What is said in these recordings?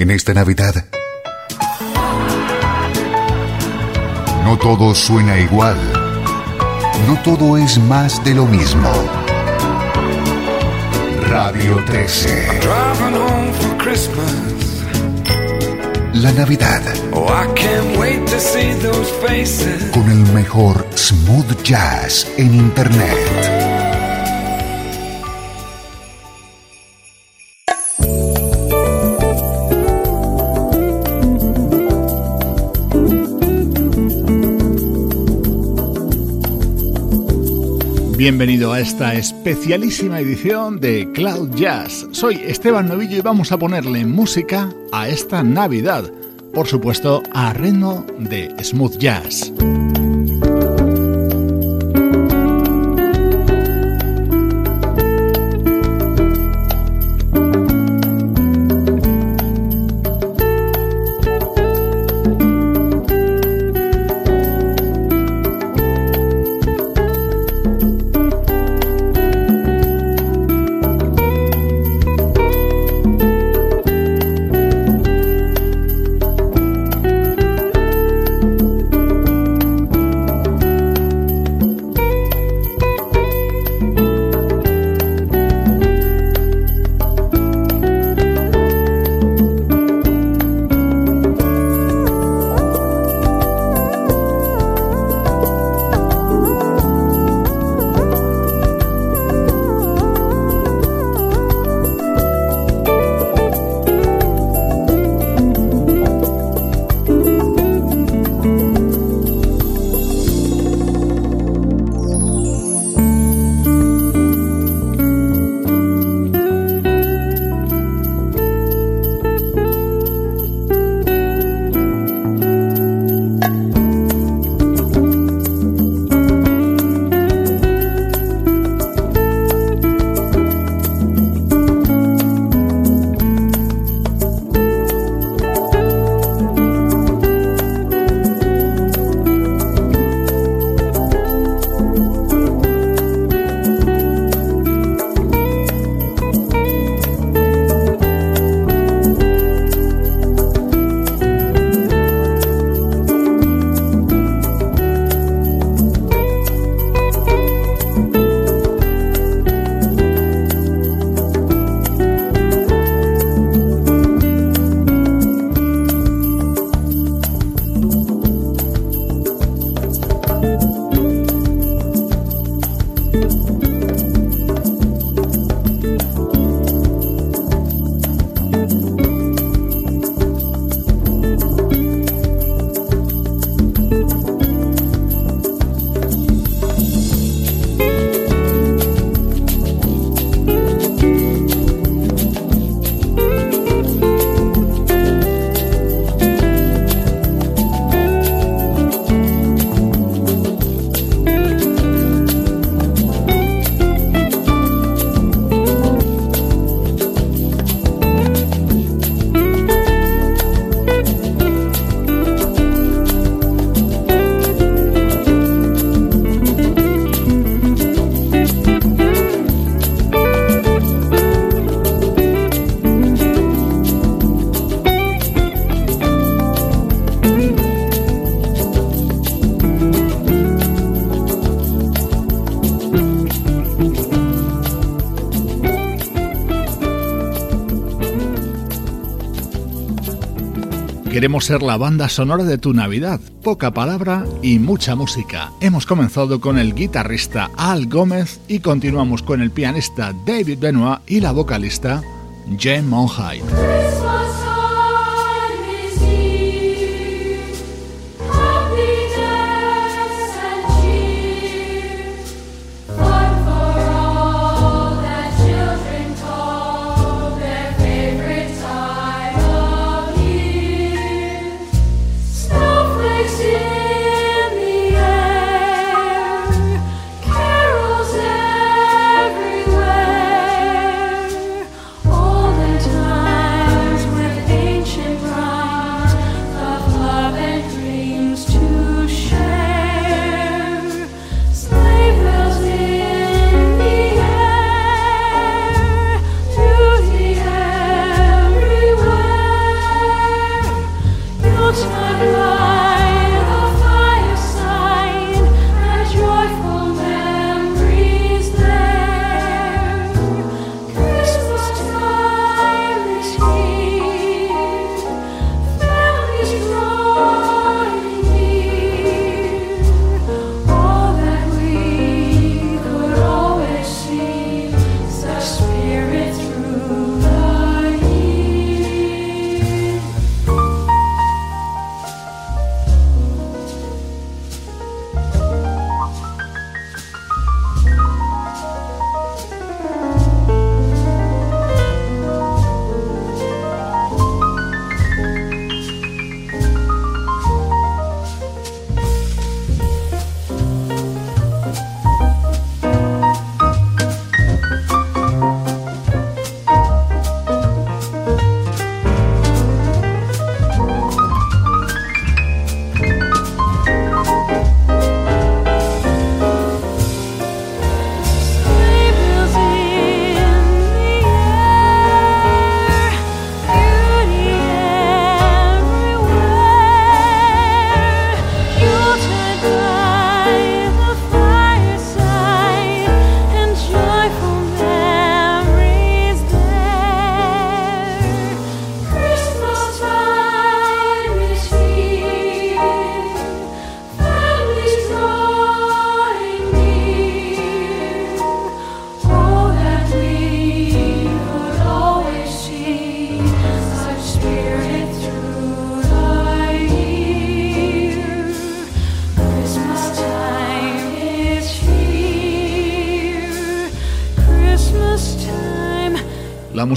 En esta Navidad, no todo suena igual. No todo es más de lo mismo. Radio 13. La Navidad. Con el mejor smooth jazz en Internet. Bienvenido a esta especialísima edición de Cloud Jazz. Soy Esteban Novillo y vamos a ponerle música a esta Navidad, por supuesto a ritmo de smooth jazz. Queremos ser la banda sonora de tu Navidad. Poca palabra y mucha música. Hemos comenzado con el guitarrista Al Gómez y continuamos con el pianista David Benoit y la vocalista Jane Monheit.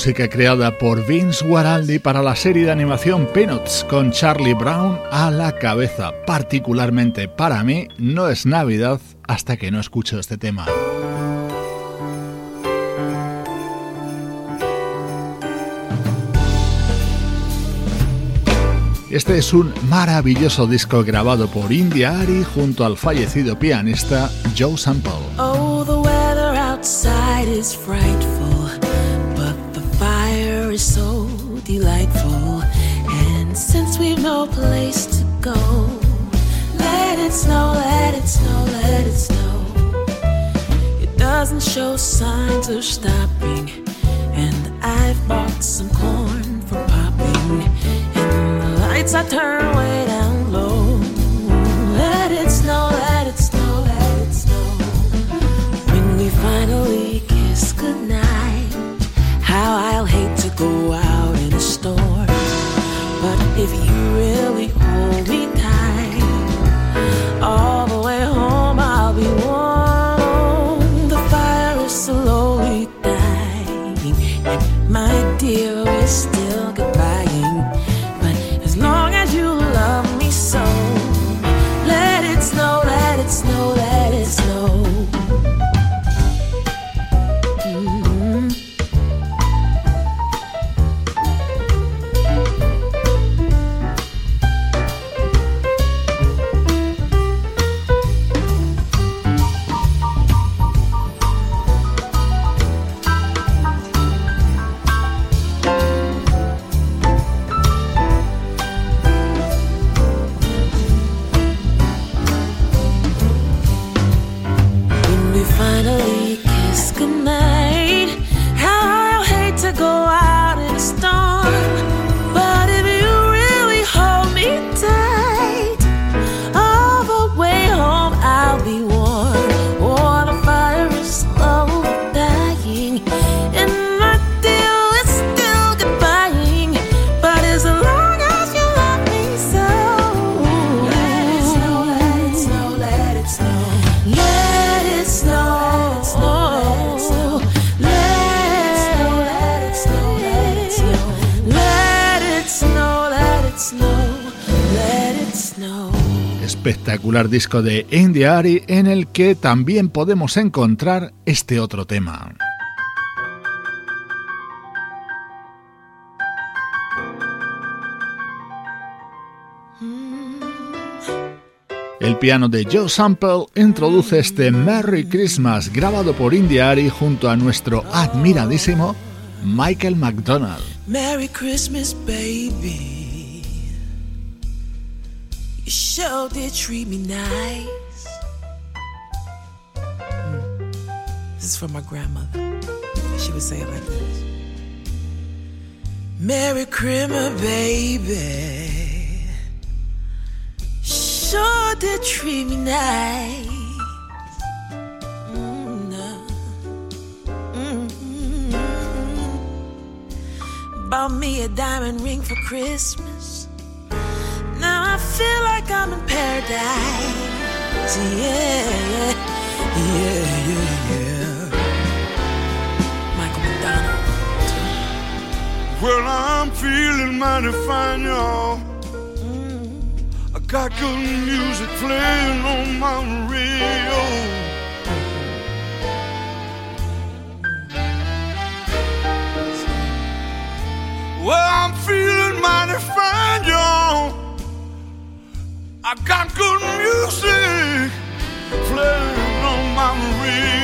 Música creada por Vince Guaraldi para la serie de animación Peanuts con Charlie Brown a la cabeza. Particularmente para mí no es Navidad hasta que no escucho este tema. Este es un maravilloso disco grabado por India Ari junto al fallecido pianista Joe Sample. Oh, so delightful. And since we've no place to go, let it snow, let it snow, let it snow. It doesn't show signs of stopping, and I've bought some corn for popping And the lights I turn way down low. Let it snow, let it snow, let it snow. When we finally go out in a storm. But if you really disco de Ari en el que también podemos encontrar este otro tema. El piano de Joe Sample introduce este Merry Christmas grabado por Ari junto a nuestro admiradísimo Michael McDonald. You sure did treat me nice. Mm. This is from my grandmother. She would say it like this Merry Christmas, baby. Sure did treat me nice. Mm, mm-hmm. Bought me a diamond ring for Christmas feel like I'm in paradise. Yeah, yeah, yeah, yeah, yeah. Michael McDonald. Well, I'm feeling mighty fine, y'all. Mm. I got good music playing on my radio. Well, I'm feeling I got good music playing on my radio.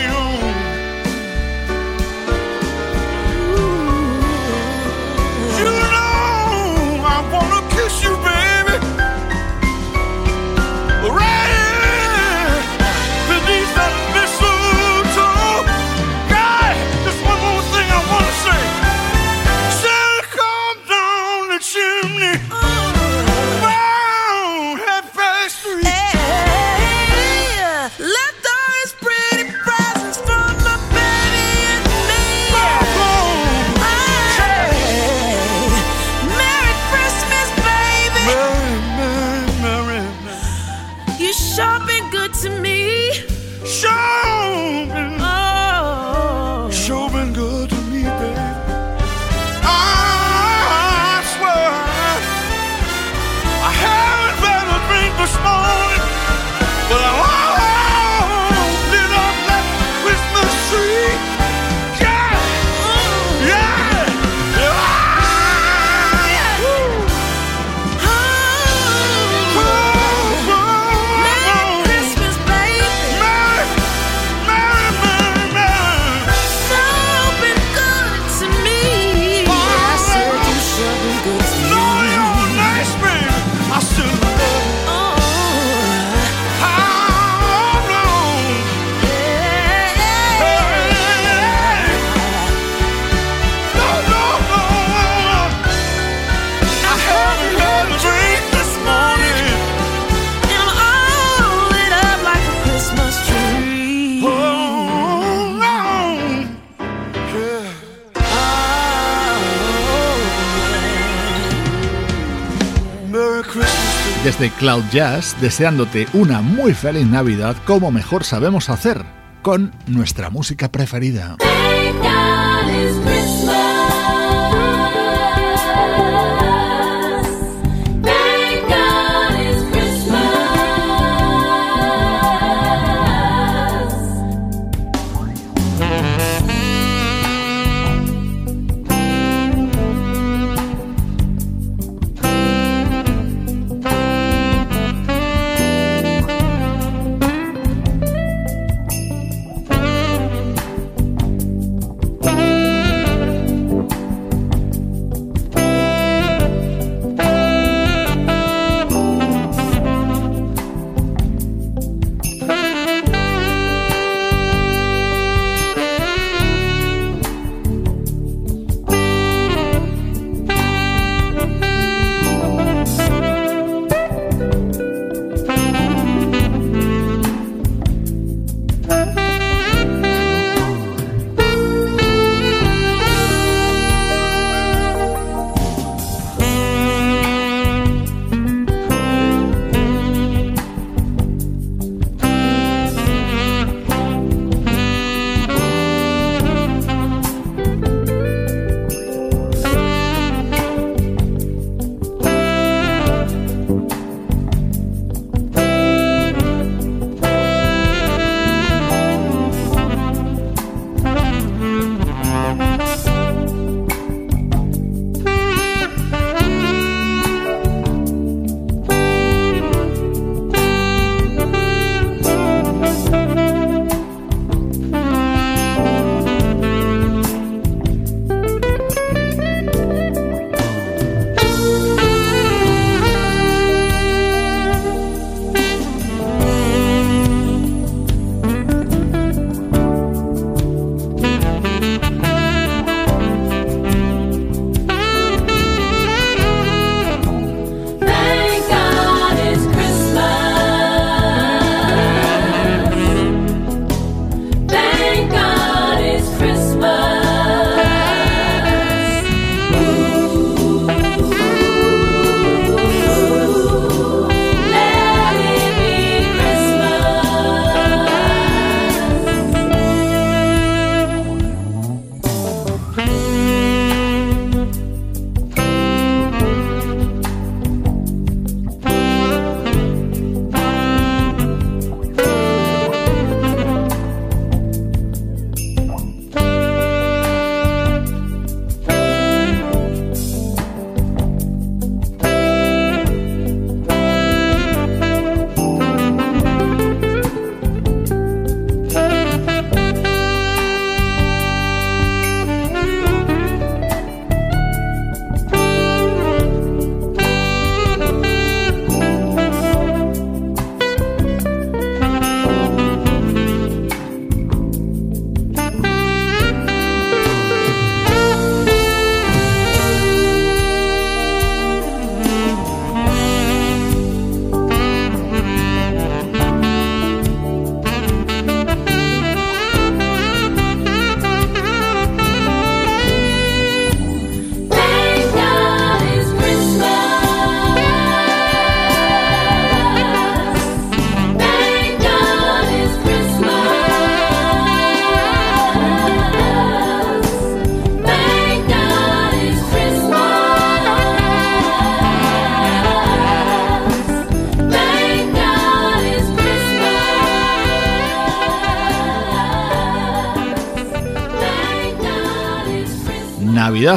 Desde Cloud Jazz deseándote una muy feliz Navidad como mejor sabemos hacer, con nuestra música preferida.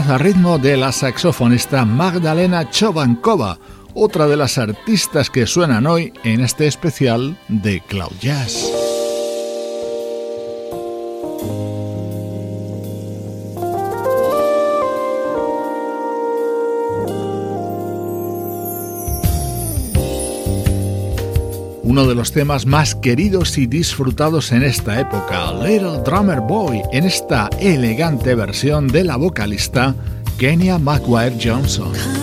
A ritmo de la saxofonista Magdalena Chovankova, otra de las artistas que suenan hoy en este especial de Cloud Jazz. Uno de los temas más queridos y disfrutados en esta época, Little Drummer Boy, en esta elegante versión de la vocalista Kenya McGuire Johnson.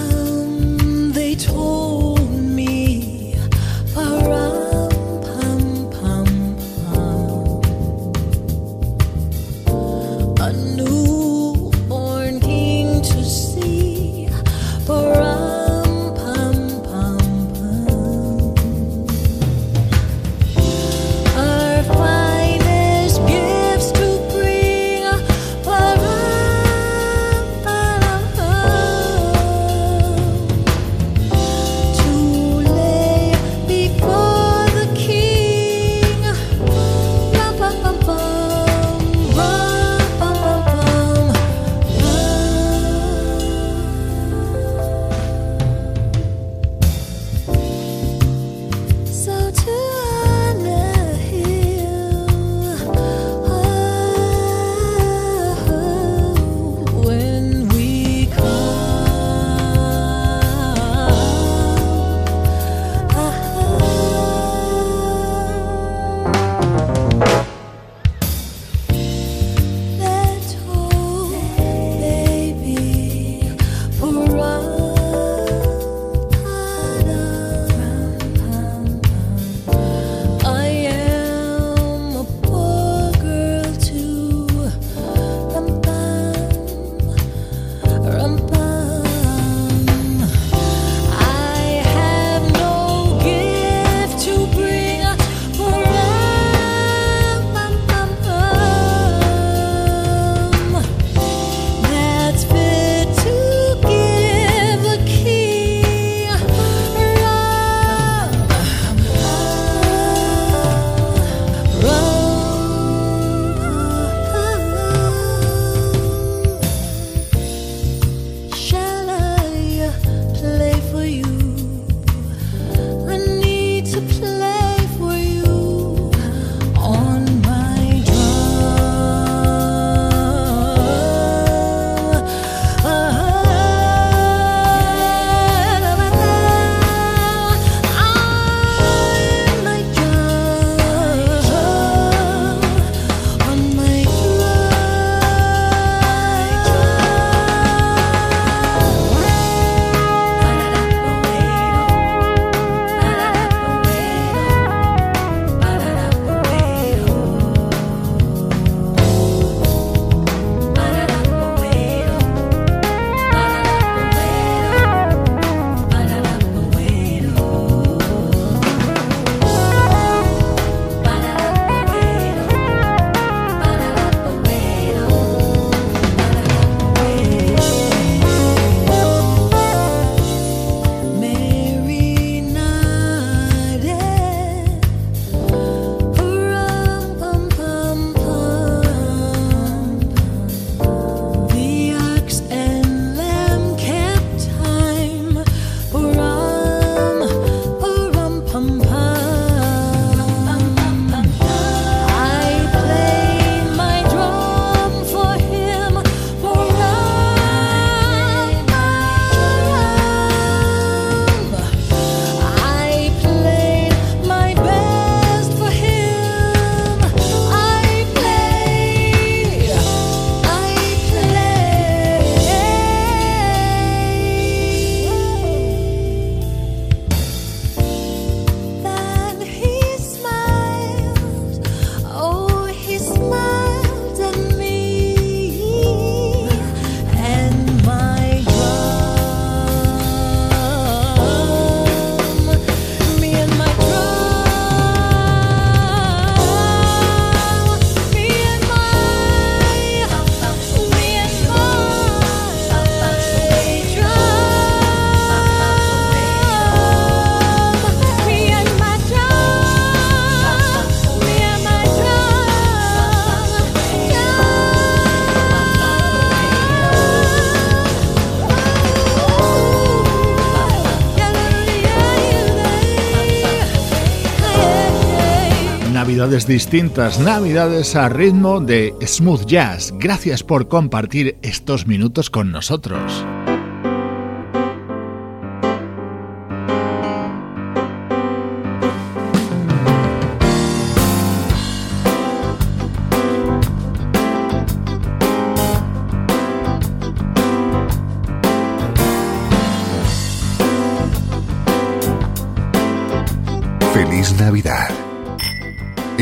Navidades distintas, navidades a ritmo de smooth jazz. Gracias por compartir estos minutos con nosotros.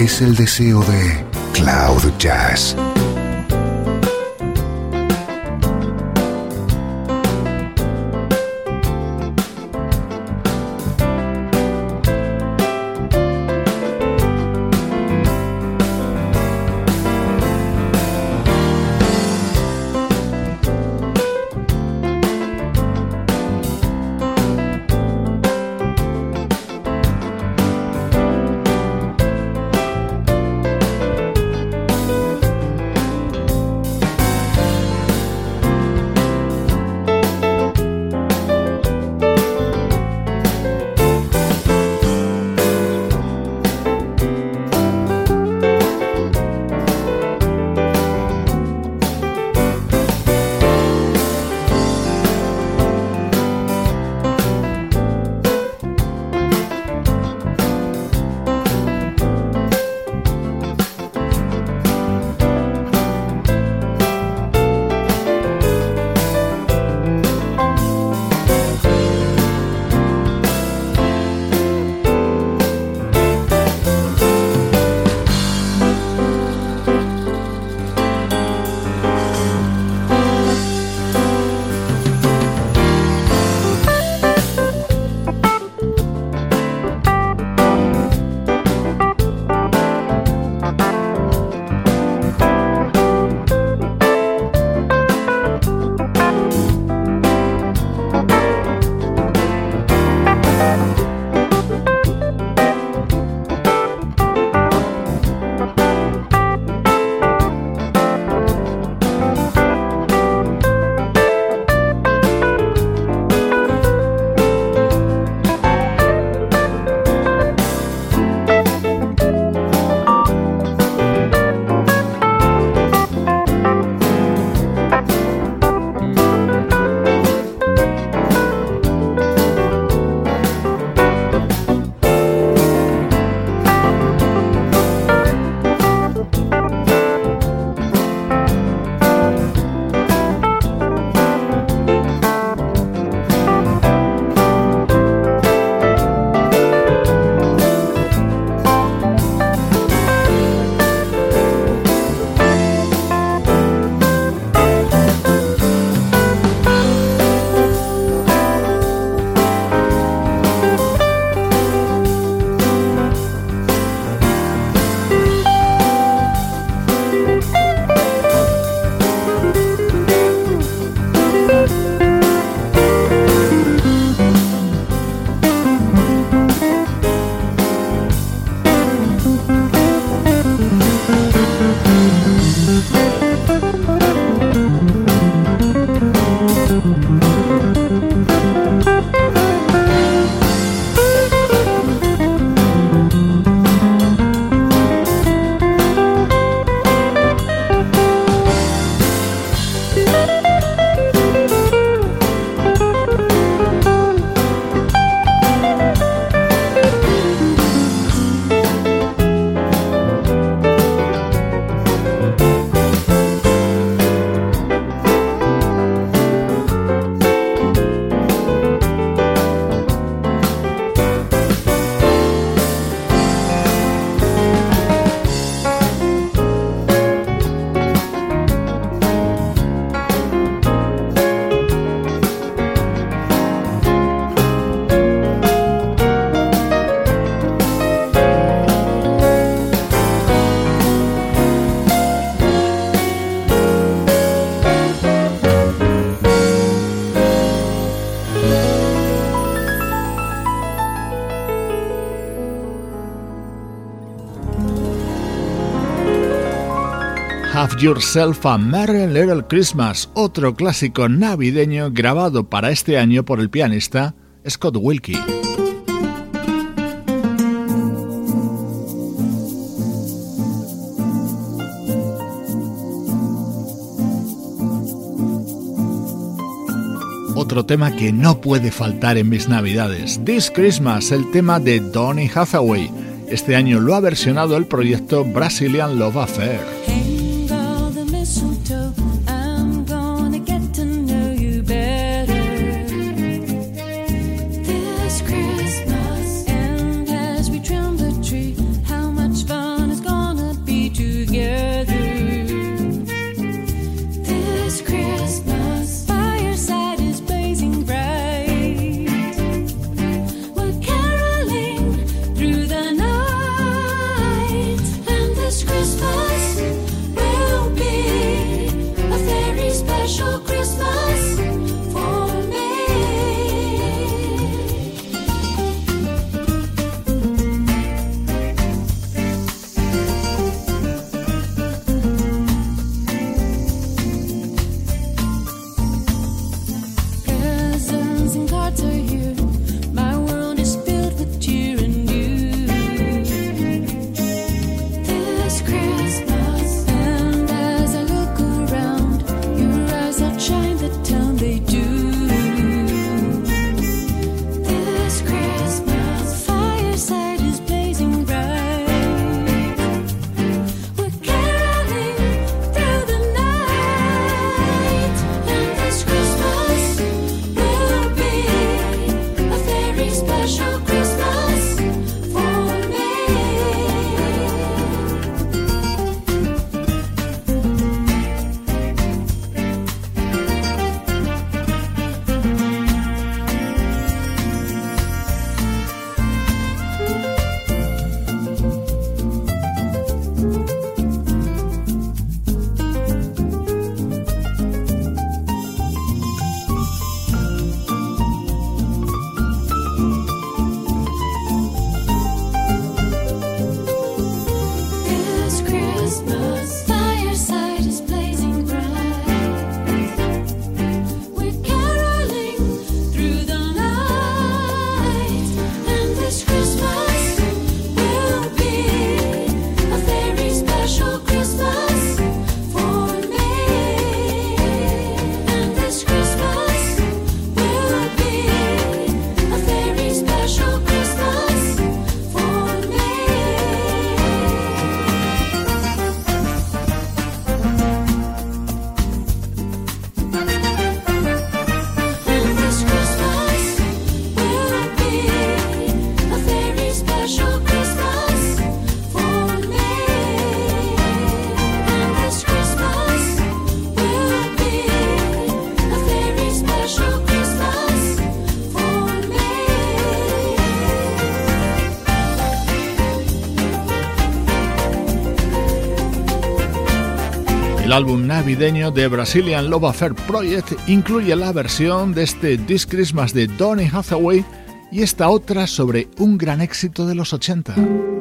Es el deseo de Cloud Jazz. Yourself a Merry Little Christmas, otro clásico navideño grabado para este año por el pianista Scott Wilkie. Otro tema que no puede faltar en mis navidades, This Christmas, el tema de Donny Hathaway. Este año lo ha versionado el proyecto Brazilian Love Affair. Álbum navideño de Brazilian Love Affair Project incluye la versión de este This Christmas de Donny Hathaway y esta otra sobre un gran éxito de los 80.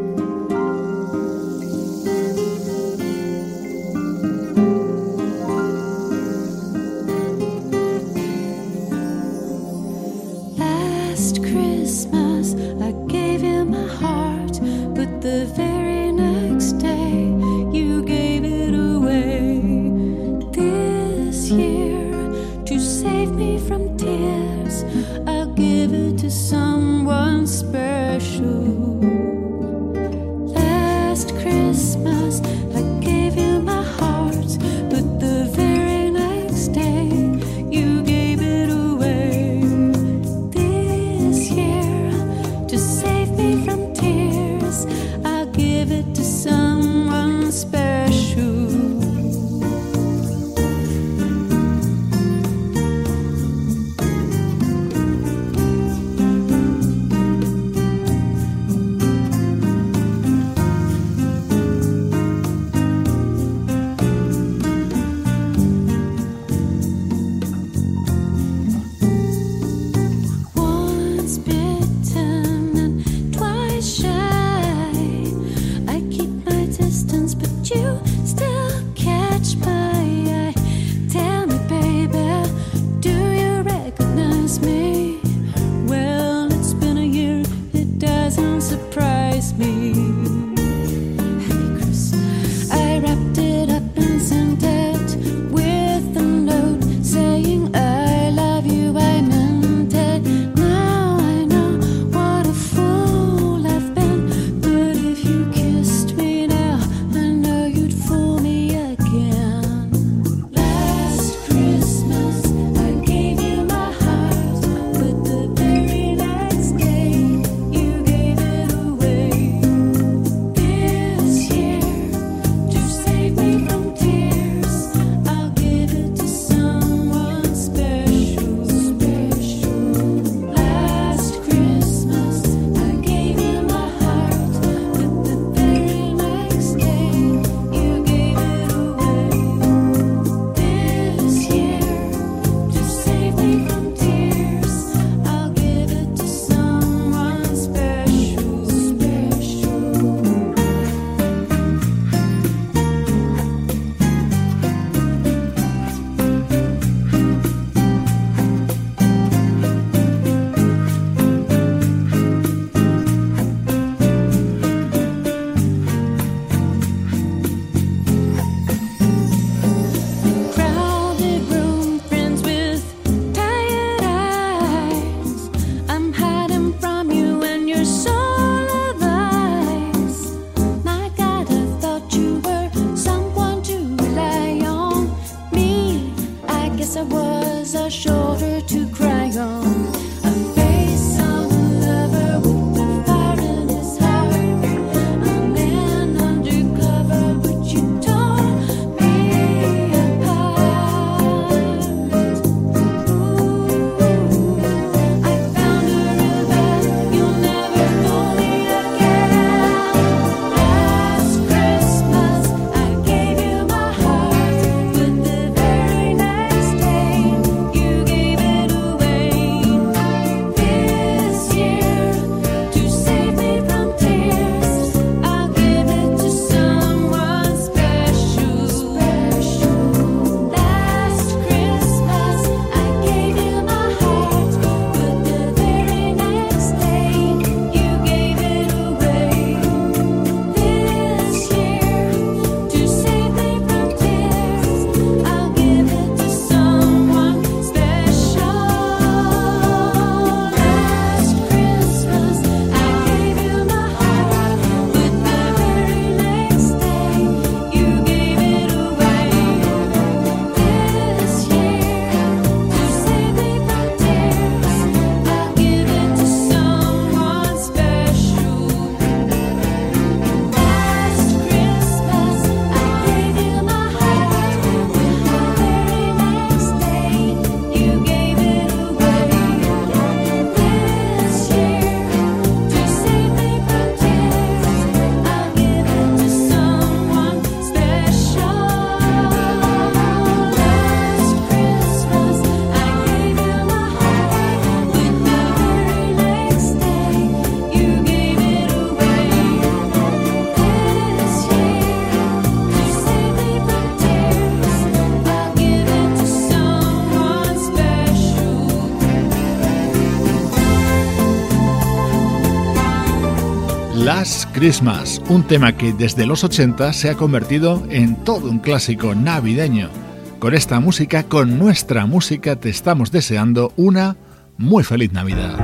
Christmas, un tema que desde los 80 se ha convertido en todo un clásico navideño. Con esta música, con nuestra música, te estamos deseando una muy feliz Navidad.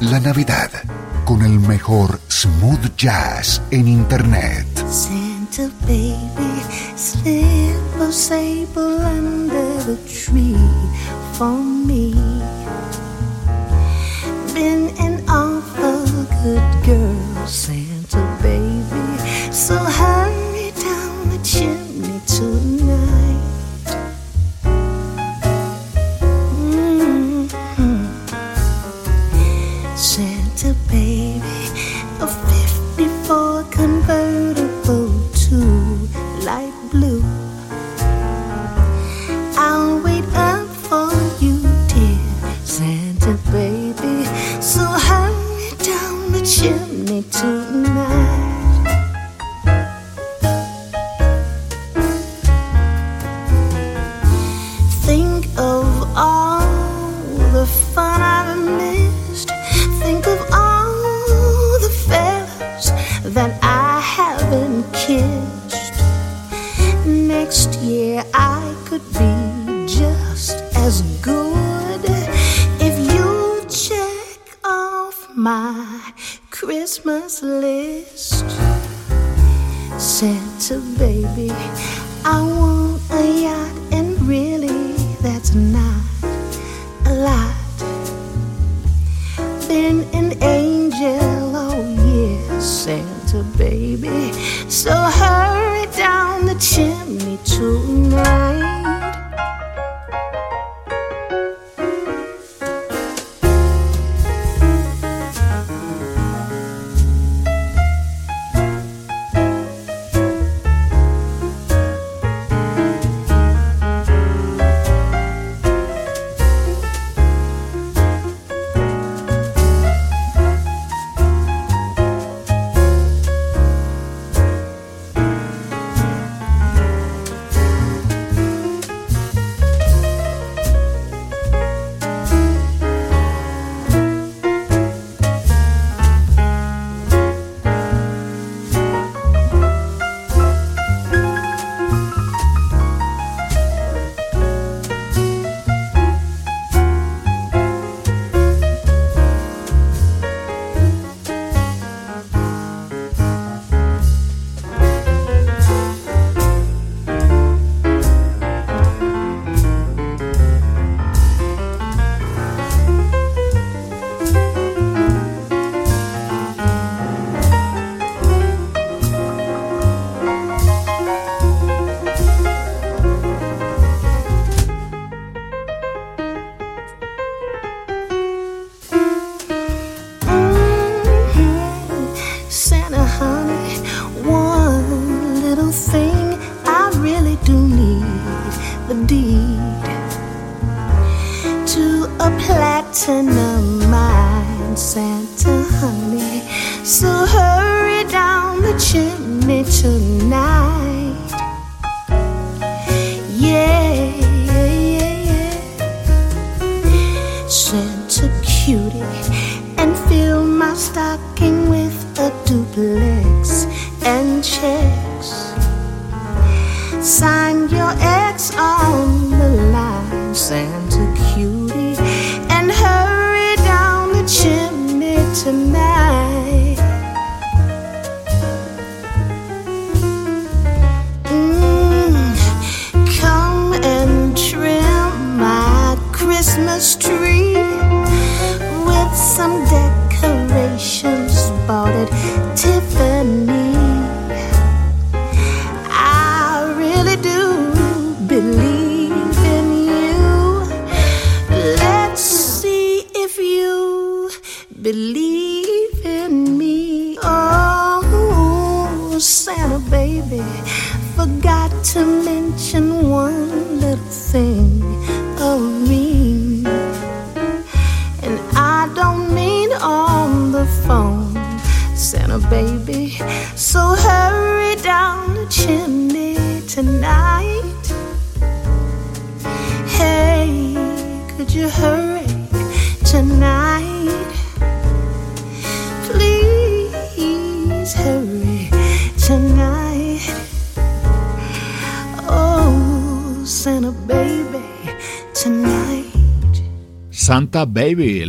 La Navidad con el mejor smooth jazz en Internet. For me.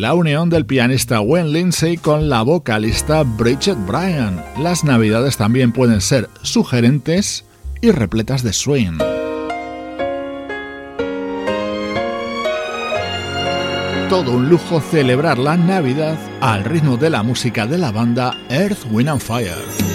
La unión del pianista Gwen Lindsay con la vocalista Bridget Bryan. Las navidades también pueden ser sugerentes y repletas de swing. todo un lujo celebrar la Navidad al ritmo de la música de la banda Earth, Wind and Fire.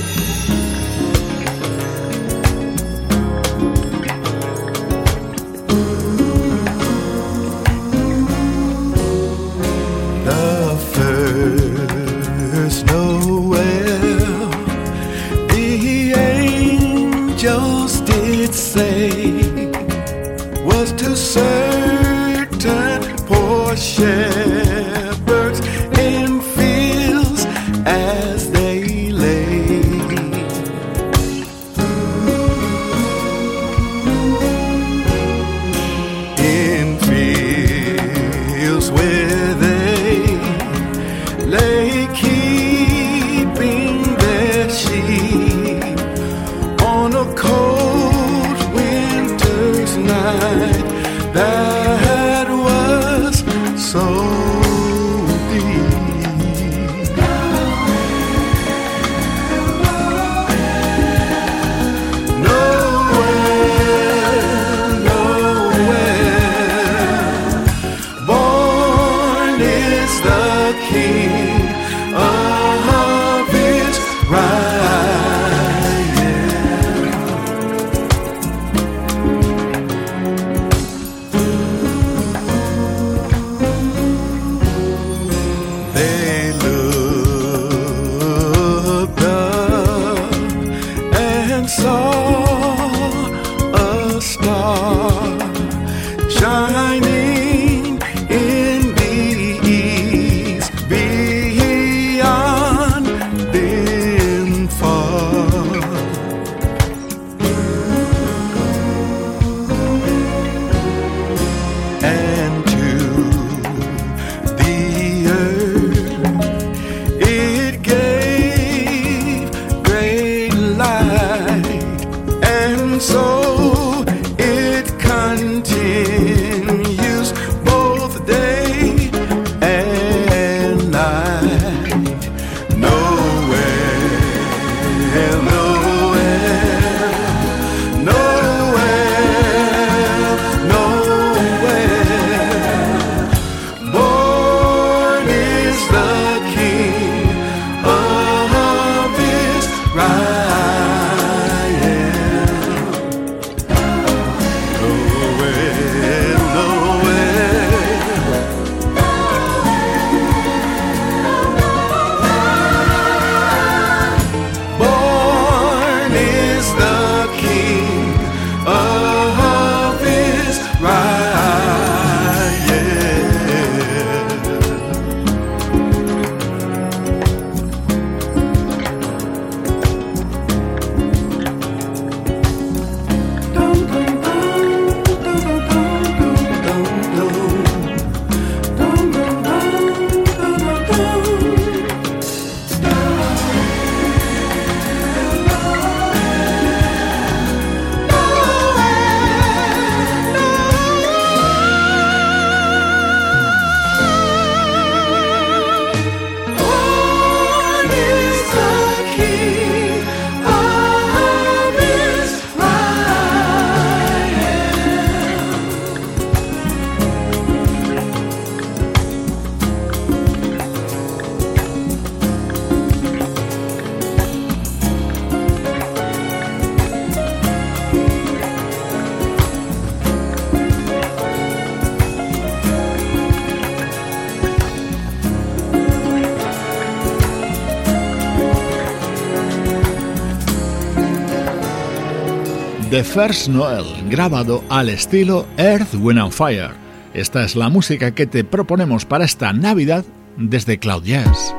The First Noel, grabado al estilo Earth, Wind and Fire. Esta es la música que te proponemos para esta Navidad desde Cloud Jazz.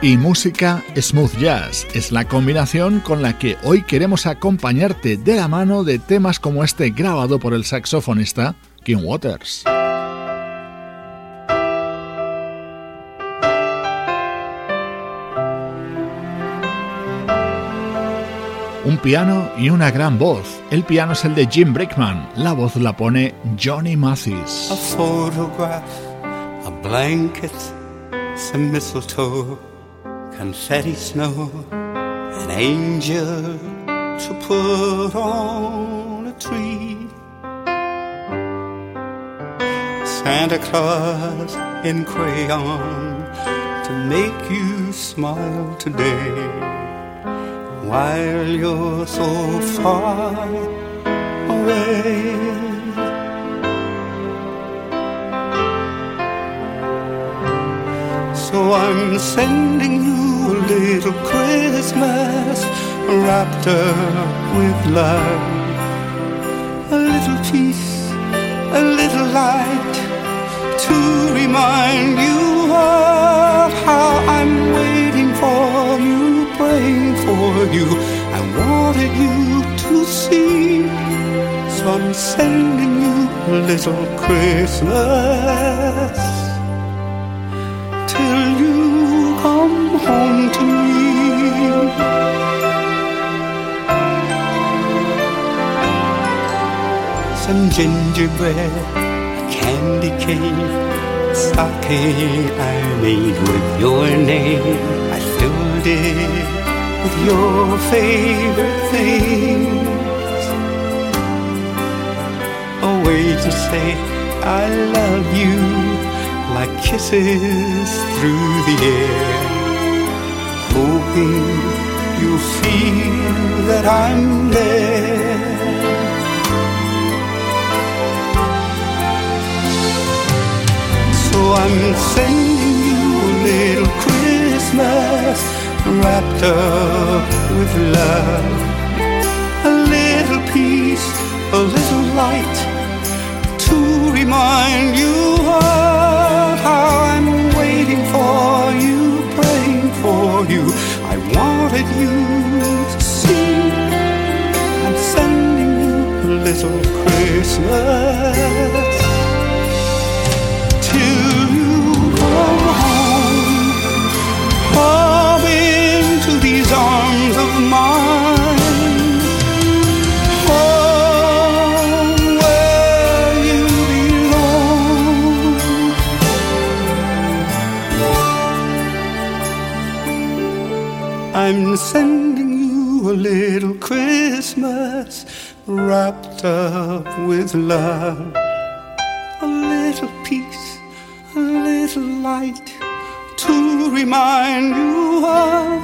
Y música smooth jazz es la combinación con la que hoy queremos acompañarte de la mano de temas como este grabado por el saxofonista Kim Waters. Un piano y una gran voz. El piano es el de Jim Brickman, la voz la pone Johnny Mathis. some mistletoe, confetti snow, an angel to put on a tree. Santa Claus in crayon to make you smile today while you're so far away. So I'm sending you a little Christmas wrapped up with love. A little peace, a little light to remind you of how I'm waiting for you, praying for you. I wanted you to see. So I'm sending you a little Christmas home to me. Some gingerbread, a candy cane, sake I made with your name. I filled it with your favorite things. A way to say I love you like kisses through the air. You'll feel that I'm there. So I'm sending you a little Christmas wrapped up with love. A little peace, a little light to remind you of how wanted you to see I'm sending you a little Christmas. Till you come home. Oh, these arms of mine. I'm sending you a little Christmas wrapped up with love. A little peace, a little light to remind you of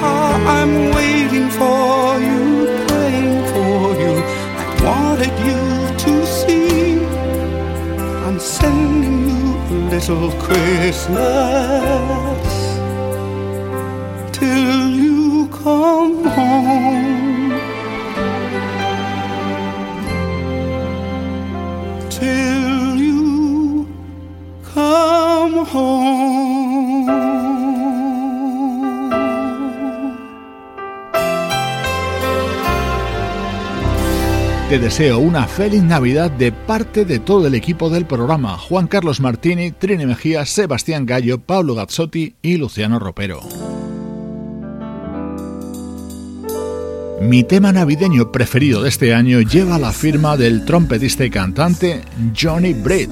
how I'm waiting for you, praying for you. I wanted you to see. I'm sending you a little Christmas Te deseo una feliz Navidad de parte de todo el equipo del programa, Juan Carlos Martini, Trini Mejía, Sebastián Gallo, Pablo Gazzotti y Luciano Ropero. Mi tema navideño preferido de este año lleva la firma del trompetista y cantante Johnny Britt.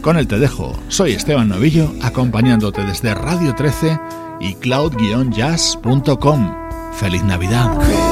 Con él te dejo, soy Esteban Novillo acompañándote desde Radio 13 y cloud-jazz.com. ¡Feliz Navidad!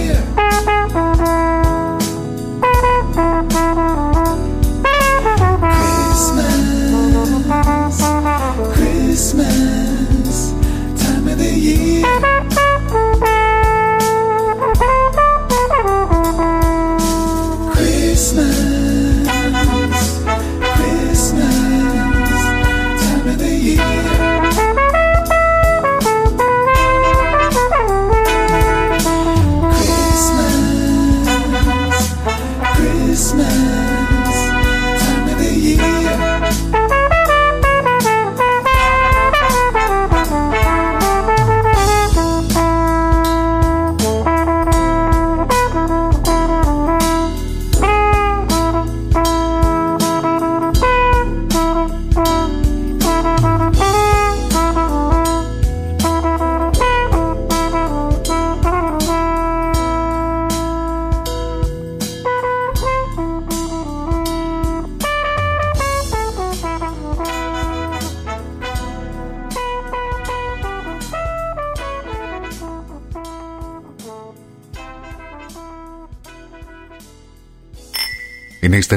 here.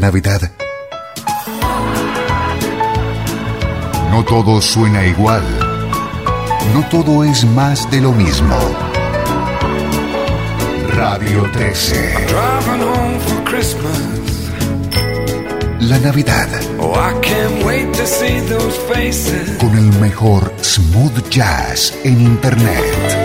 Navidad. No todo suena igual. No todo es más de lo mismo. Radio 13. La Navidad. Oh, Con el mejor smooth jazz en Internet